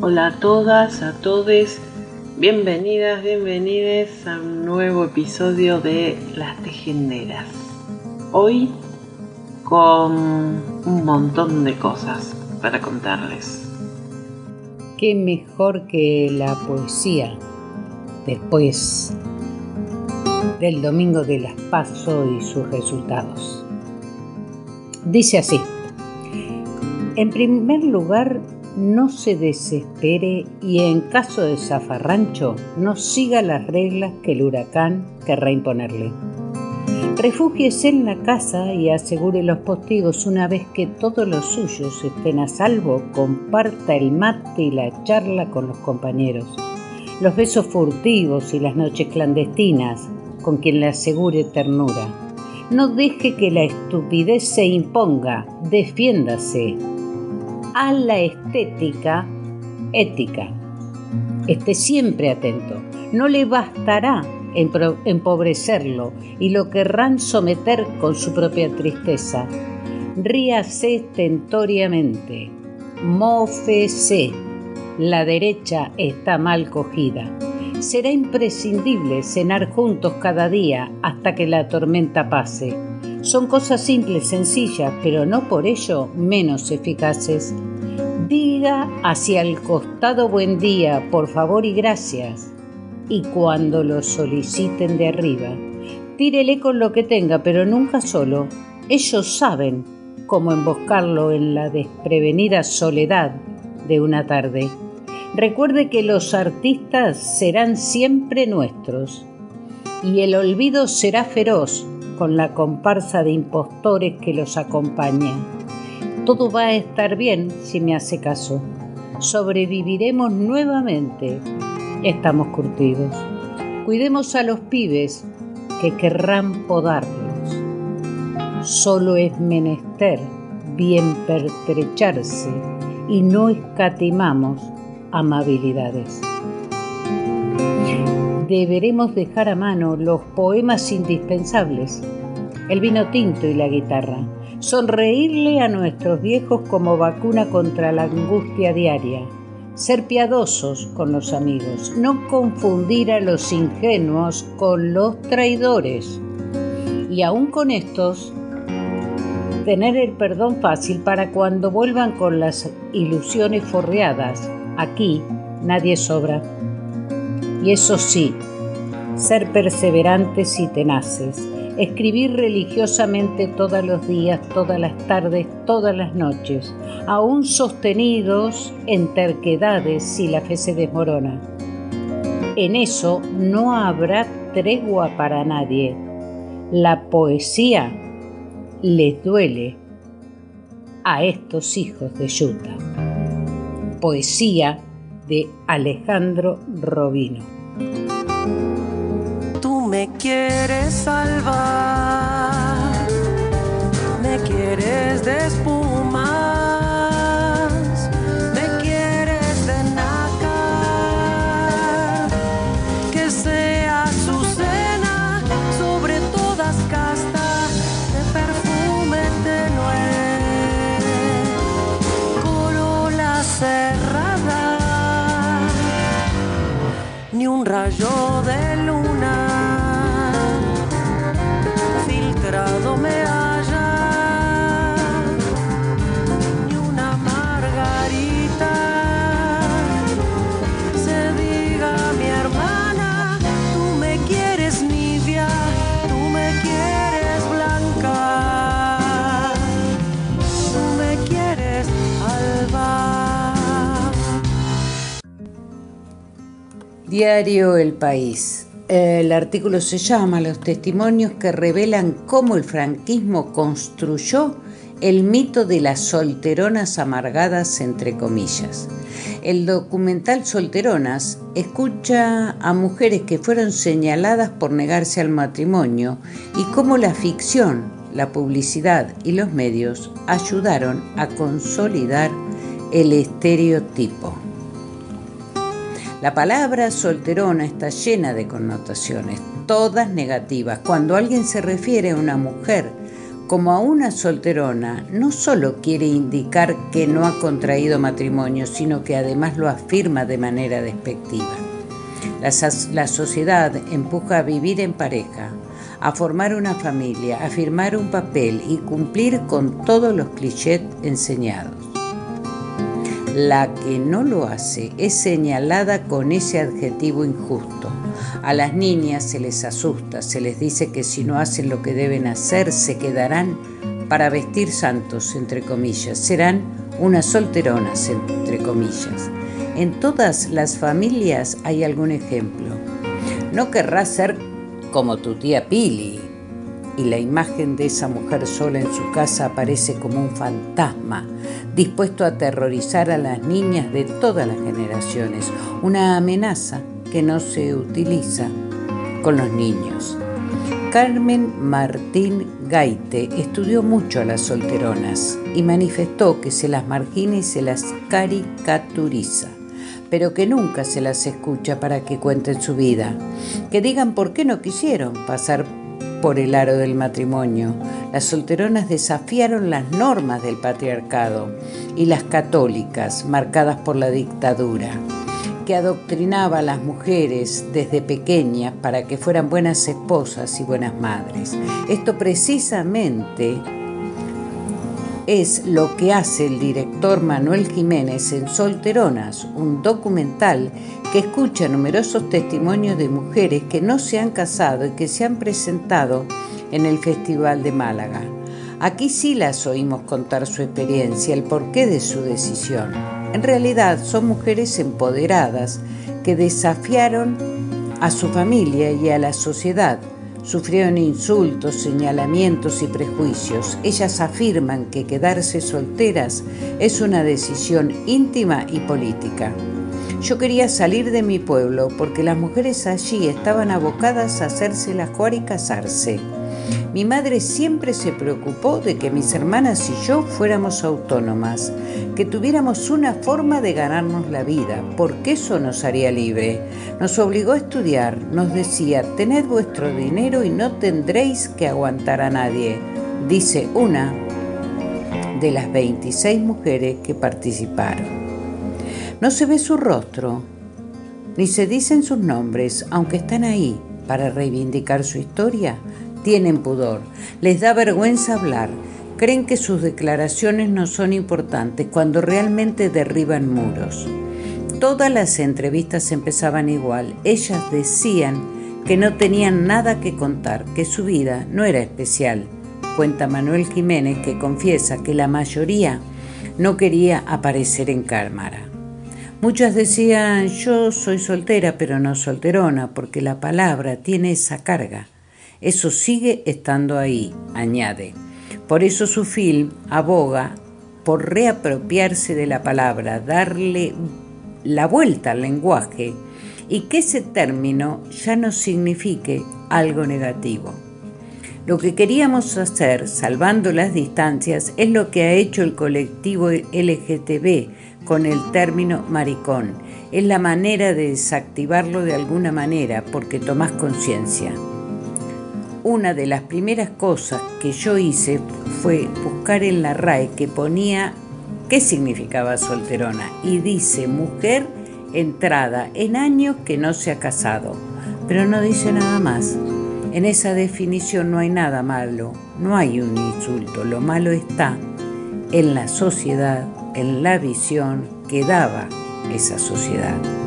Hola a todas, a todos, bienvenidas, bienvenidos a un nuevo episodio de Las Tejenderas. Hoy con un montón de cosas para contarles. ¿Qué mejor que la poesía después del Domingo de las Paso y sus resultados? Dice así, en primer lugar, no se desespere y en caso de zafarrancho no siga las reglas que el huracán querrá imponerle. Refúgiese en la casa y asegure los postigos una vez que todos los suyos estén a salvo, comparta el mate y la charla con los compañeros. Los besos furtivos y las noches clandestinas con quien le asegure ternura. No deje que la estupidez se imponga, defiéndase. A la estética, ética. Esté siempre atento. No le bastará empobrecerlo y lo querrán someter con su propia tristeza. Ríase tentoriamente, mófese, la derecha está mal cogida. Será imprescindible cenar juntos cada día hasta que la tormenta pase. Son cosas simples, sencillas, pero no por ello menos eficaces. Diga hacia el costado buen día, por favor y gracias y cuando lo soliciten de arriba, tírele con lo que tenga, pero nunca solo. Ellos saben cómo emboscarlo en la desprevenida soledad de una tarde. Recuerde que los artistas serán siempre nuestros y el olvido será feroz con la comparsa de impostores que los acompaña. Todo va a estar bien si me hace caso. Sobreviviremos nuevamente estamos curtidos. Cuidemos a los pibes que querrán podarlos. Solo es menester bien pertrecharse y no escatimamos amabilidades. Deberemos dejar a mano los poemas indispensables, el vino tinto y la guitarra, sonreírle a nuestros viejos como vacuna contra la angustia diaria ser piadosos con los amigos, no confundir a los ingenuos con los traidores. Y aún con estos, tener el perdón fácil para cuando vuelvan con las ilusiones forreadas. Aquí nadie sobra. Y eso sí, ser perseverantes y tenaces escribir religiosamente todos los días, todas las tardes, todas las noches, aún sostenidos en terquedades si la fe se desmorona. En eso no habrá tregua para nadie. La poesía les duele a estos hijos de Yuta. Poesía de Alejandro Robino me quieres salvar, me quieres despumas, me quieres de nácar, que sea su cena sobre todas castas de perfume tenue, corola cerrada, ni un rayo de luna. Diario El País. El artículo se llama Los testimonios que revelan cómo el franquismo construyó el mito de las solteronas amargadas entre comillas. El documental Solteronas escucha a mujeres que fueron señaladas por negarse al matrimonio y cómo la ficción, la publicidad y los medios ayudaron a consolidar el estereotipo. La palabra solterona está llena de connotaciones, todas negativas. Cuando alguien se refiere a una mujer como a una solterona, no solo quiere indicar que no ha contraído matrimonio, sino que además lo afirma de manera despectiva. La, la, sociedad empuja a vivir en pareja, a formar una familia, a firmar un papel y cumplir con todos los clichés enseñados. La que no lo hace es señalada con ese adjetivo injusto a las niñas se les asusta, se les dice que si no hacen lo que deben hacer se quedarán para vestir santos, entre comillas, serán unas solteronas, entre comillas. En todas las familias hay algún ejemplo. No querrás ser como tu tía Pili. Y la imagen de esa mujer sola en su casa aparece como un fantasma, dispuesto a aterrorizar a las niñas de todas las generaciones, una amenaza que no se utiliza con los niños. Carmen Martín Gaite estudió mucho a las solteronas y manifestó que se las margina y se las caricaturiza, pero que nunca se las escucha para que cuenten su vida, que digan por qué no quisieron pasar por el aro del matrimonio. Las solteronas desafiaron las normas del patriarcado y las católicas, marcadas por la dictadura que adoctrinaba a las mujeres desde pequeñas para que fueran buenas esposas y buenas madres. Esto precisamente es lo que hace el director Manuel Jiménez en Solteronas, un documental que escucha numerosos testimonios de mujeres que no se han casado y que se han presentado en el Festival de Málaga. Aquí sí las oímos contar su experiencia, el porqué de su decisión. En realidad son mujeres empoderadas que desafiaron a su familia y a la sociedad. Sufrieron insultos, señalamientos y prejuicios. Ellas afirman que quedarse solteras es una decisión íntima y política. Yo quería salir de mi pueblo porque las mujeres allí estaban abocadas a hacerse la jugar y casarse. Mi madre siempre se preocupó de que mis hermanas y yo fuéramos autónomas, que tuviéramos una forma de ganarnos la vida, porque eso nos haría libre. Nos obligó a estudiar, nos decía, tened vuestro dinero y no tendréis que aguantar a nadie, dice una de las 26 mujeres que participaron. No se ve su rostro, ni se dicen sus nombres, aunque están ahí para reivindicar su historia, tienen pudor, les da vergüenza hablar, creen que sus declaraciones no son importantes cuando realmente derriban muros. Todas las entrevistas empezaban igual, ellas decían que no tenían nada que contar, que su vida no era especial. Cuenta Manuel Jiménez que confiesa que la mayoría no quería aparecer en cámara. Muchas decían, yo soy soltera, pero no solterona, porque la palabra tiene esa carga eso sigue estando ahí, añade. Por eso su film aboga por reapropiarse de la palabra, darle la vuelta al lenguaje y que ese término ya no signifique algo negativo. Lo que queríamos hacer, salvando las distancias, es lo que ha hecho el colectivo LGTB con el término maricón. Es la manera de desactivarlo de alguna manera porque tomás conciencia una de las primeras cosas que yo hice fue buscar en la RAE que ponía qué significaba solterona y dice mujer entrada en años que no se ha casado, pero no dice nada más. En esa definición no hay nada malo, no hay un insulto, lo malo está en la sociedad, en la visión que daba esa sociedad.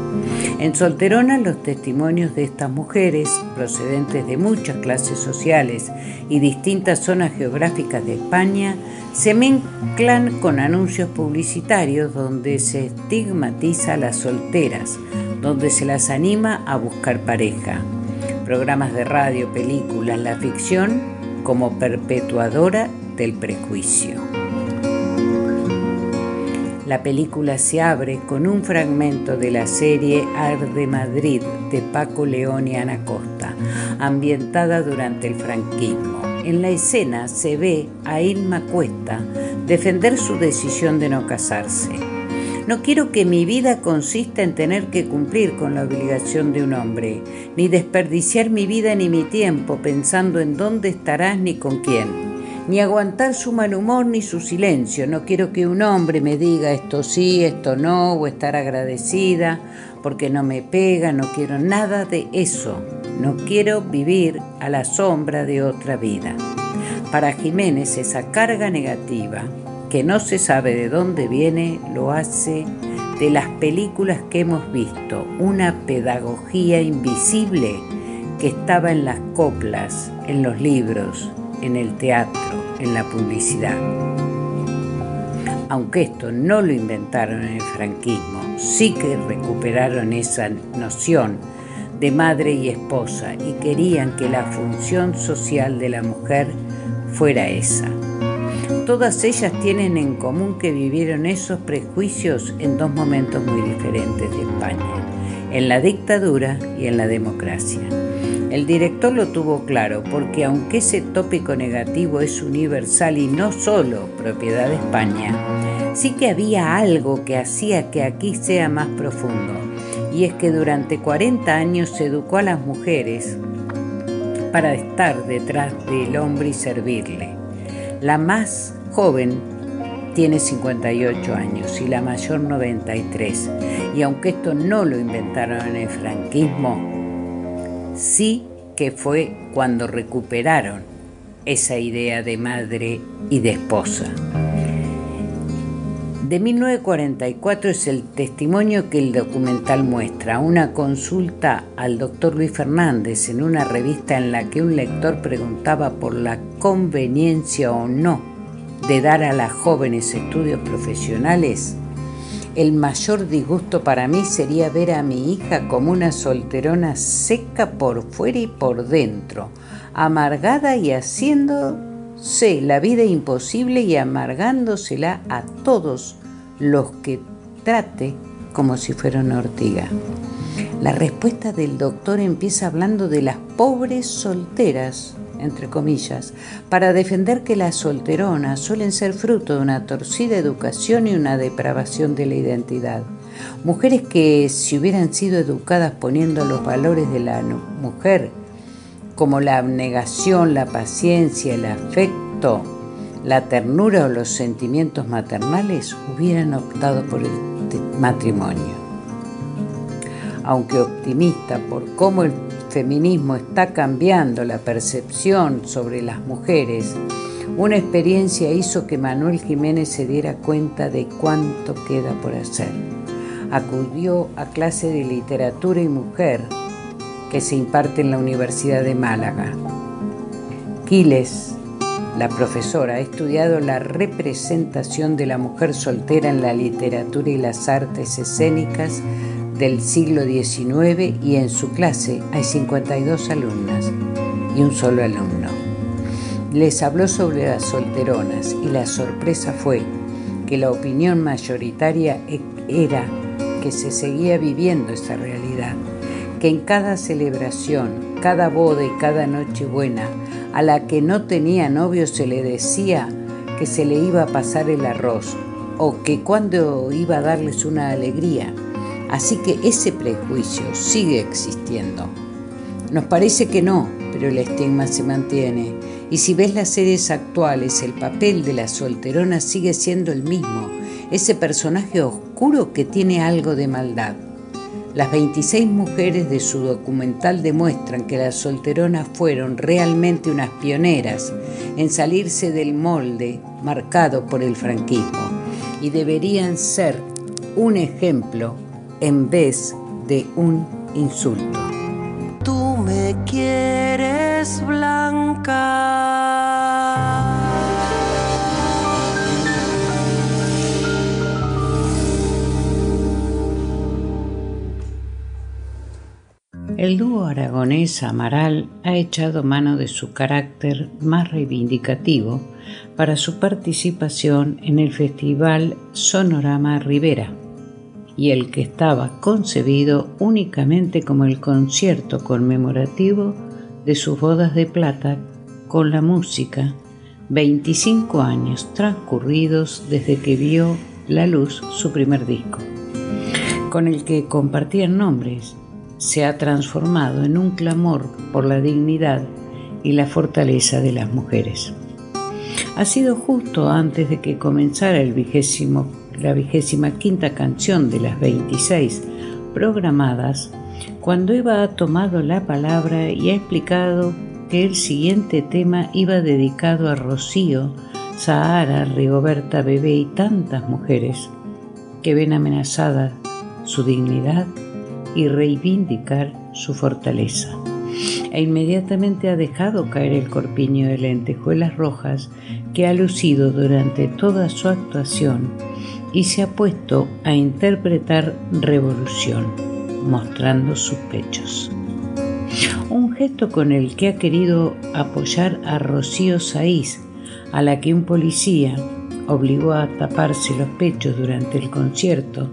En Solterona los testimonios de estas mujeres, procedentes de muchas clases sociales y distintas zonas geográficas de España, se mezclan con anuncios publicitarios donde se estigmatiza a las solteras, donde se las anima a buscar pareja. Programas de radio, películas, la ficción como perpetuadora del prejuicio. La película se abre con un fragmento de la serie Arde Madrid de Paco León y Ana Costa, ambientada durante el franquismo. En la escena se ve a Irma Cuesta defender su decisión de no casarse. No quiero que mi vida consista en tener que cumplir con la obligación de un hombre, ni desperdiciar mi vida ni mi tiempo pensando en dónde estarás ni con quién, ni aguantar su mal humor ni su silencio. No quiero que un hombre me diga esto sí, esto no, o estar agradecida porque no me pega, no quiero nada de eso. No quiero vivir a la sombra de otra vida. Para Jiménez esa carga negativa que no se sabe de dónde viene, lo hace de las películas que hemos visto, una pedagogía invisible que estaba en las coplas, en los libros, en el teatro, en la publicidad. Aunque esto no lo inventaron en el franquismo, sí que recuperaron esa noción de madre y esposa y querían que la función social de la mujer fuera esa. Todas ellas tienen en común que vivieron esos prejuicios en dos momentos muy diferentes de España, en la dictadura y en la democracia. El director lo tuvo claro porque aunque ese tópico negativo es universal y no solo propiedad de España, sí que había algo que hacía que aquí sea más profundo, y es que durante 40 años se educó a las mujeres para estar detrás del hombre y servirle. La más joven tiene 58 años y la mayor 93. Y aunque esto no lo inventaron en el franquismo, sí que fue cuando recuperaron esa idea de madre y de esposa. De 1944 es el testimonio que el documental muestra, una consulta al doctor Luis Fernández en una revista en la que un lector preguntaba por la conveniencia o no de dar a las jóvenes estudios profesionales. El mayor disgusto para mí sería ver a mi hija como una solterona seca por fuera y por dentro, amargada y haciéndose la vida imposible y amargándosela a todos los que trate como si fuera una ortiga. La respuesta del doctor empieza hablando de las pobres solteras, entre comillas, para defender que las solteronas suelen ser fruto de una torcida educación y una depravación de la identidad. Mujeres que si hubieran sido educadas poniendo los valores de la mujer, como la abnegación, la paciencia, el afecto, la ternura o los sentimientos maternales hubieran optado por el matrimonio. Aunque optimista por cómo el feminismo está cambiando la percepción sobre las mujeres, una experiencia hizo que Manuel Jiménez se diera cuenta de cuánto queda por hacer. Acudió a clase de literatura y mujer que se imparte en la Universidad de Málaga. Quiles la profesora ha estudiado la representación de la mujer soltera en la literatura y las artes escénicas del siglo XIX y en su clase hay 52 alumnas y un solo alumno. Les habló sobre las solteronas y la sorpresa fue que la opinión mayoritaria e-, era que se seguía viviendo esa realidad, que en cada celebración, cada boda y cada noche buena a la que no tenía novio se le decía que se le iba a pasar el arroz o que cuando iba a darles una alegría. Así que ese prejuicio sigue existiendo. Nos parece que no, pero el estigma se mantiene. Y si ves las series actuales, el papel de la solterona sigue siendo el mismo, ese personaje oscuro que tiene algo de maldad. Las 26 mujeres de su documental demuestran que las solteronas fueron realmente unas pioneras en salirse del molde marcado por el franquismo y deberían ser un ejemplo en vez de un insulto. Tú me quieres blanca. El dúo aragonés Amaral ha echado mano de su carácter más reivindicativo para su participación en el festival Sonorama Rivera y el que estaba concebido únicamente como el concierto conmemorativo de sus bodas de plata con la música 25 años transcurridos desde que vio la luz su primer disco, con el que compartían nombres, se ha transformado en un clamor por la dignidad y la fortaleza de las mujeres. Ha sido justo antes de que comenzara el vigésimo, la vigésima quinta canción de las 26 programadas cuando Eva ha tomado la palabra y ha explicado que el siguiente tema iba dedicado a Rocío, Sahara, Rigoberta Bebé y tantas mujeres que ven amenazada su dignidad y reivindicar su fortaleza. E inmediatamente ha dejado caer el corpiño de lentejuelas rojas que ha lucido durante toda su actuación y se ha puesto a interpretar Revolución, mostrando sus pechos. Un gesto con el que ha querido apoyar a Rocío Saiz, a la que un policía obligó a taparse los pechos durante el concierto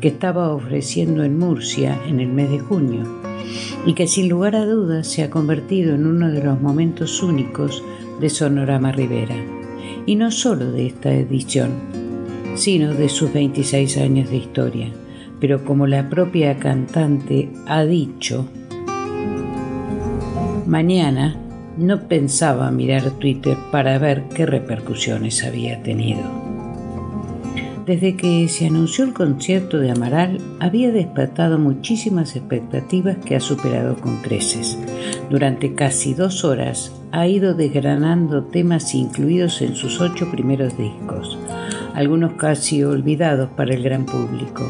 que estaba ofreciendo en Murcia en el mes de junio, y que sin lugar a dudas se ha convertido en uno de los momentos únicos de Sonorama Rivera, y no solo de esta edición, sino de sus 26 años de historia, pero como la propia cantante ha dicho, Mañana no pensaba mirar Twitter para ver qué repercusiones había tenido. Desde que se anunció el concierto de Amaral, había despertado muchísimas expectativas que ha superado con creces. Durante casi dos horas ha ido desgranando temas incluidos en sus ocho primeros discos, algunos casi olvidados para el gran público,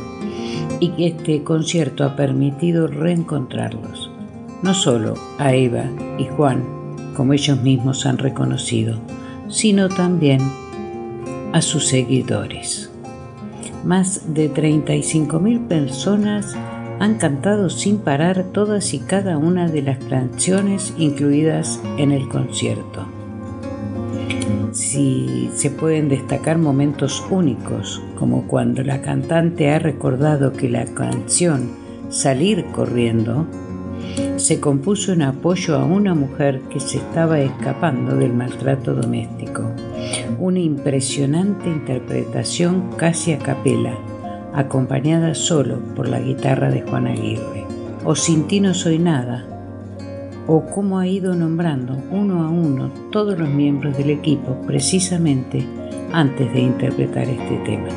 y que este concierto ha permitido reencontrarlos no solo a Eva y Juan, como ellos mismos han reconocido, sino también a sus seguidores. Más de 35.000 personas han cantado sin parar todas y cada una de las canciones incluidas en el concierto. Si se pueden destacar momentos únicos, como cuando la cantante ha recordado que la canción Salir corriendo se compuso en apoyo a una mujer que se estaba escapando del maltrato doméstico. Una impresionante interpretación casi a capela, acompañada solo por la guitarra de Juan Aguirre. O Sin ti no soy nada, o cómo ha ido nombrando uno a uno todos los miembros del equipo precisamente antes de interpretar este tema.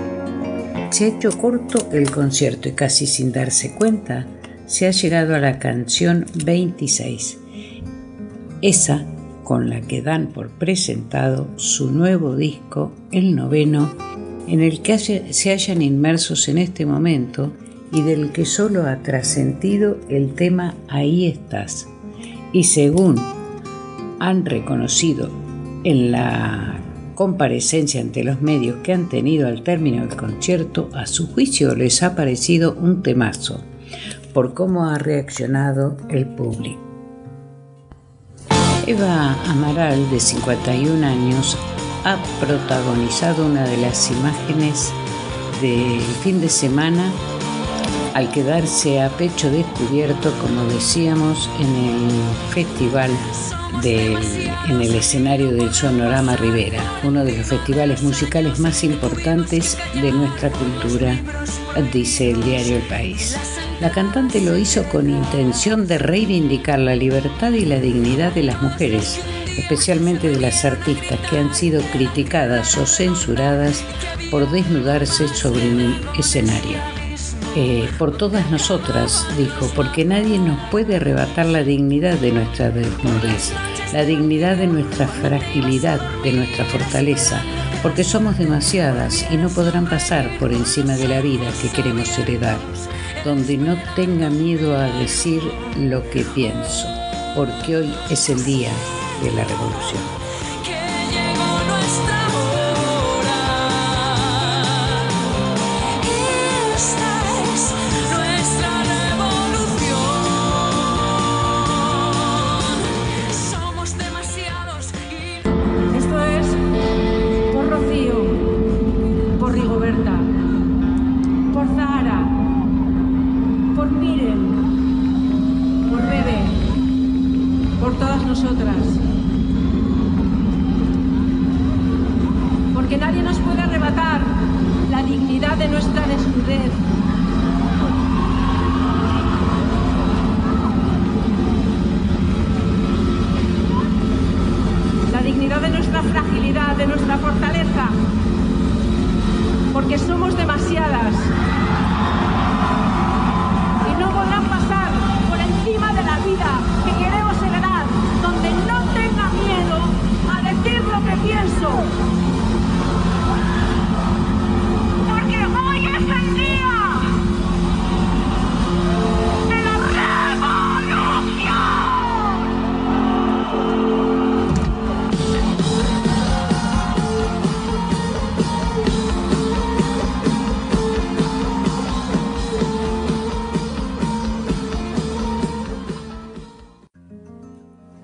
Se ha hecho corto el concierto y casi sin darse cuenta, se ha llegado a la canción 26, esa con la que dan por presentado su nuevo disco, el noveno, en el que se hallan inmersos en este momento y del que solo ha trascendido el tema Ahí estás. Y según han reconocido en la comparecencia ante los medios que han tenido al término del concierto, a su juicio les ha parecido un temazo por cómo ha reaccionado el público. Eva Amaral, de 51 años, ha protagonizado una de las imágenes del fin de semana al quedarse a pecho descubierto, como decíamos, en el festival en el escenario del Sonorama Rivera, uno de los festivales musicales más importantes de nuestra cultura, dice el diario El País. La cantante lo hizo con intención de reivindicar la libertad y la dignidad de las mujeres, especialmente de las artistas que han sido criticadas o censuradas por desnudarse sobre un escenario. Eh, por todas nosotras, dijo, porque nadie nos puede arrebatar la dignidad de nuestra desnudez, la dignidad de nuestra fragilidad, de nuestra fortaleza, porque somos demasiadas y no podrán pasar por encima de la vida que queremos heredar donde no tenga miedo a decir lo que pienso, porque hoy es el día de la revolución. digo por Zahara, por Miren, por Bebe, por todas nosotras. Porque nadie nos puede arrebatar la dignidad de nuestra desnudez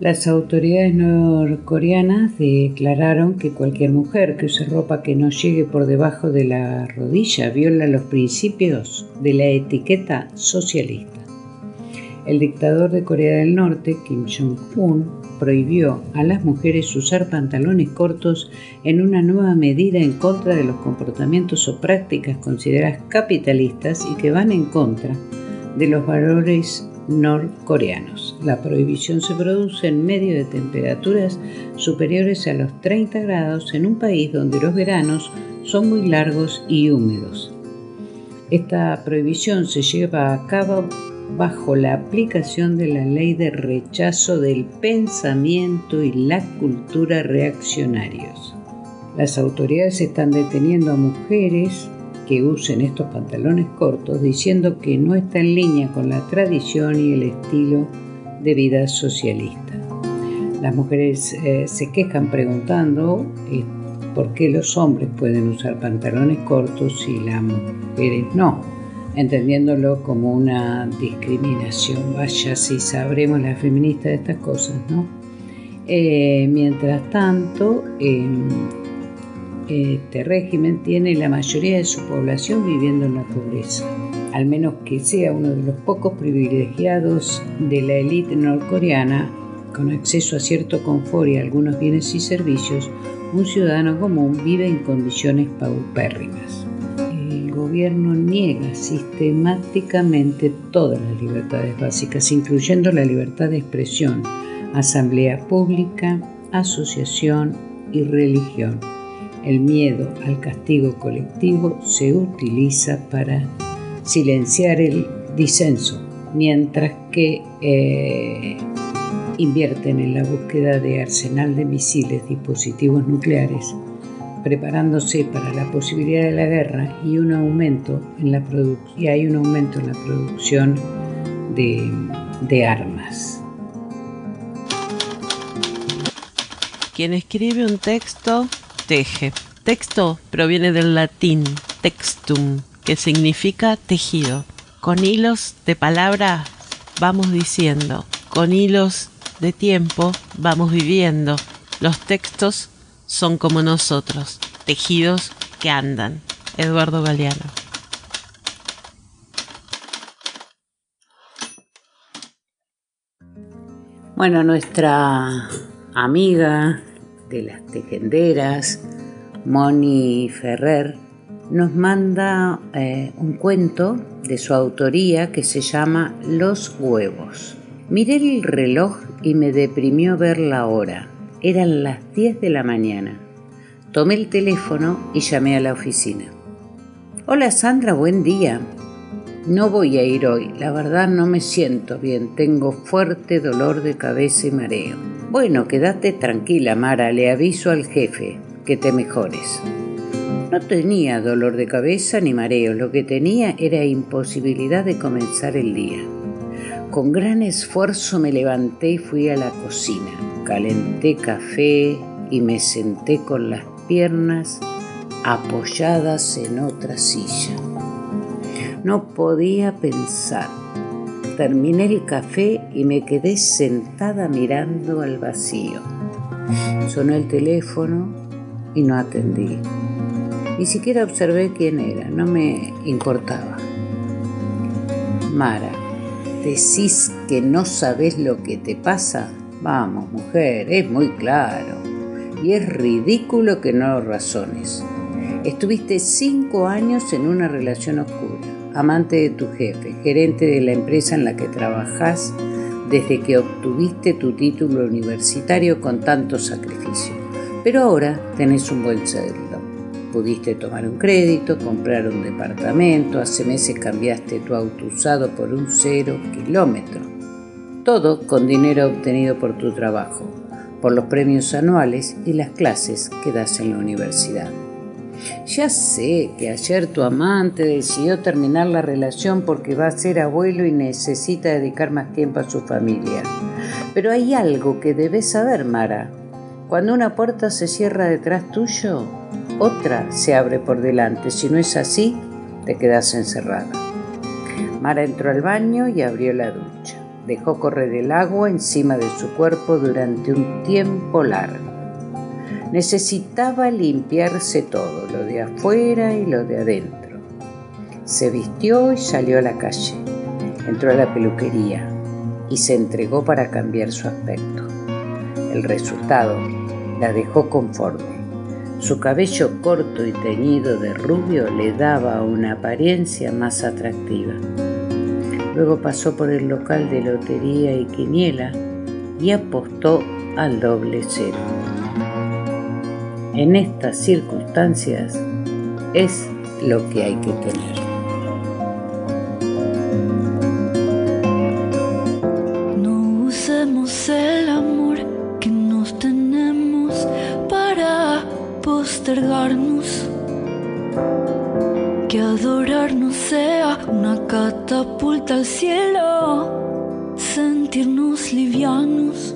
Las autoridades norcoreanas declararon que cualquier mujer que use ropa que no llegue por debajo de la rodilla viola los principios de la etiqueta socialista. El dictador de Corea del Norte, Kim Jong-un, prohibió a las mujeres usar pantalones cortos en una nueva medida en contra de los comportamientos o prácticas consideradas capitalistas y que van en contra de los valores norcoreanos. La prohibición se produce en medio de temperaturas superiores a los 30 grados en un país donde los veranos son muy largos y húmedos. Esta prohibición se lleva a cabo bajo la aplicación de la ley de rechazo del pensamiento y la cultura reaccionarios. Las autoridades están deteniendo a mujeres que usen estos pantalones cortos diciendo que no está en línea con la tradición y el estilo de vida socialista. Las mujeres eh, se quejan preguntando eh, por qué los hombres pueden usar pantalones cortos y las mujeres no, entendiéndolo como una discriminación. Vaya si sabremos las feministas de estas cosas, ¿no? Eh, mientras tanto, este régimen tiene la mayoría de su población viviendo en la pobreza, al menos que sea uno de los pocos privilegiados de la élite norcoreana con acceso a cierto confort y algunos bienes y servicios, un ciudadano común vive en condiciones paupérrimas. El gobierno niega sistemáticamente todas las libertades básicas, incluyendo la libertad de expresión, asamblea pública, asociación y religión el miedo al castigo colectivo se utiliza para silenciar el disenso, mientras que eh, invierten en la búsqueda de arsenal de misiles, dispositivos nucleares, preparándose para la posibilidad de la guerra y un aumento en la y hay un aumento en la producción de, de armas. Quien escribe un texto teje. Texto proviene del latín textum, que significa tejido. Con hilos de palabra vamos diciendo, con hilos de tiempo vamos viviendo. Los textos son como nosotros, tejidos que andan. Eduardo Galeano. Bueno, nuestra amiga de las tejenderas, Moni Ferrer, nos manda eh, un cuento de su autoría que se llama Los huevos. Miré el reloj y me deprimió ver la hora. Eran las 10 de la mañana. Tomé el teléfono y llamé a la oficina. Hola Sandra, buen día. No voy a ir hoy, la verdad no me siento bien, tengo fuerte dolor de cabeza y mareo. Bueno, quédate tranquila, Mara, le aviso al jefe que te mejores. No tenía dolor de cabeza ni mareo, lo que tenía era imposibilidad de comenzar el día. Con gran esfuerzo me levanté y fui a la cocina. Calenté café y me senté con las piernas apoyadas en otra silla. No podía pensar terminé el café y me quedé sentada mirando al vacío. Sonó el teléfono y no atendí. Ni siquiera observé quién era, no me importaba. Mara, ¿decís que no sabes lo que te pasa? Vamos, mujer, es muy claro. Y es ridículo que no lo razones. Estuviste cinco años en una relación oscura, amante de tu jefe, gerente de la empresa en la que trabajas desde que obtuviste tu título universitario con tanto sacrificio. Pero ahora tenés un buen sueldo. Pudiste tomar un crédito, comprar un departamento, hace meses cambiaste tu auto usado por un cero kilómetro. Todo con dinero obtenido por tu trabajo, por los premios anuales y las clases que das en la universidad. Ya sé que ayer tu amante decidió terminar la relación porque va a ser abuelo y necesita dedicar más tiempo a su familia. Pero hay algo que debes saber, Mara. Cuando una puerta se cierra detrás tuyo, otra se abre por delante. Si no es así, te quedas encerrada. Mara entró al baño y abrió la ducha. Dejó correr el agua encima de su cuerpo durante un tiempo largo. Necesitaba limpiarse todo, lo de afuera y lo de adentro. Se vistió y salió a la calle. Entró a la peluquería y se entregó para cambiar su aspecto. El resultado la dejó conforme. Su cabello corto y teñido de rubio le daba una apariencia más atractiva. Luego pasó por el local de lotería y quiniela y apostó al doble cero en estas circunstancias es lo que hay que tener. No usemos el amor que nos tenemos para postergarnos. Que adorarnos sea una catapulta al cielo, sentirnos livianos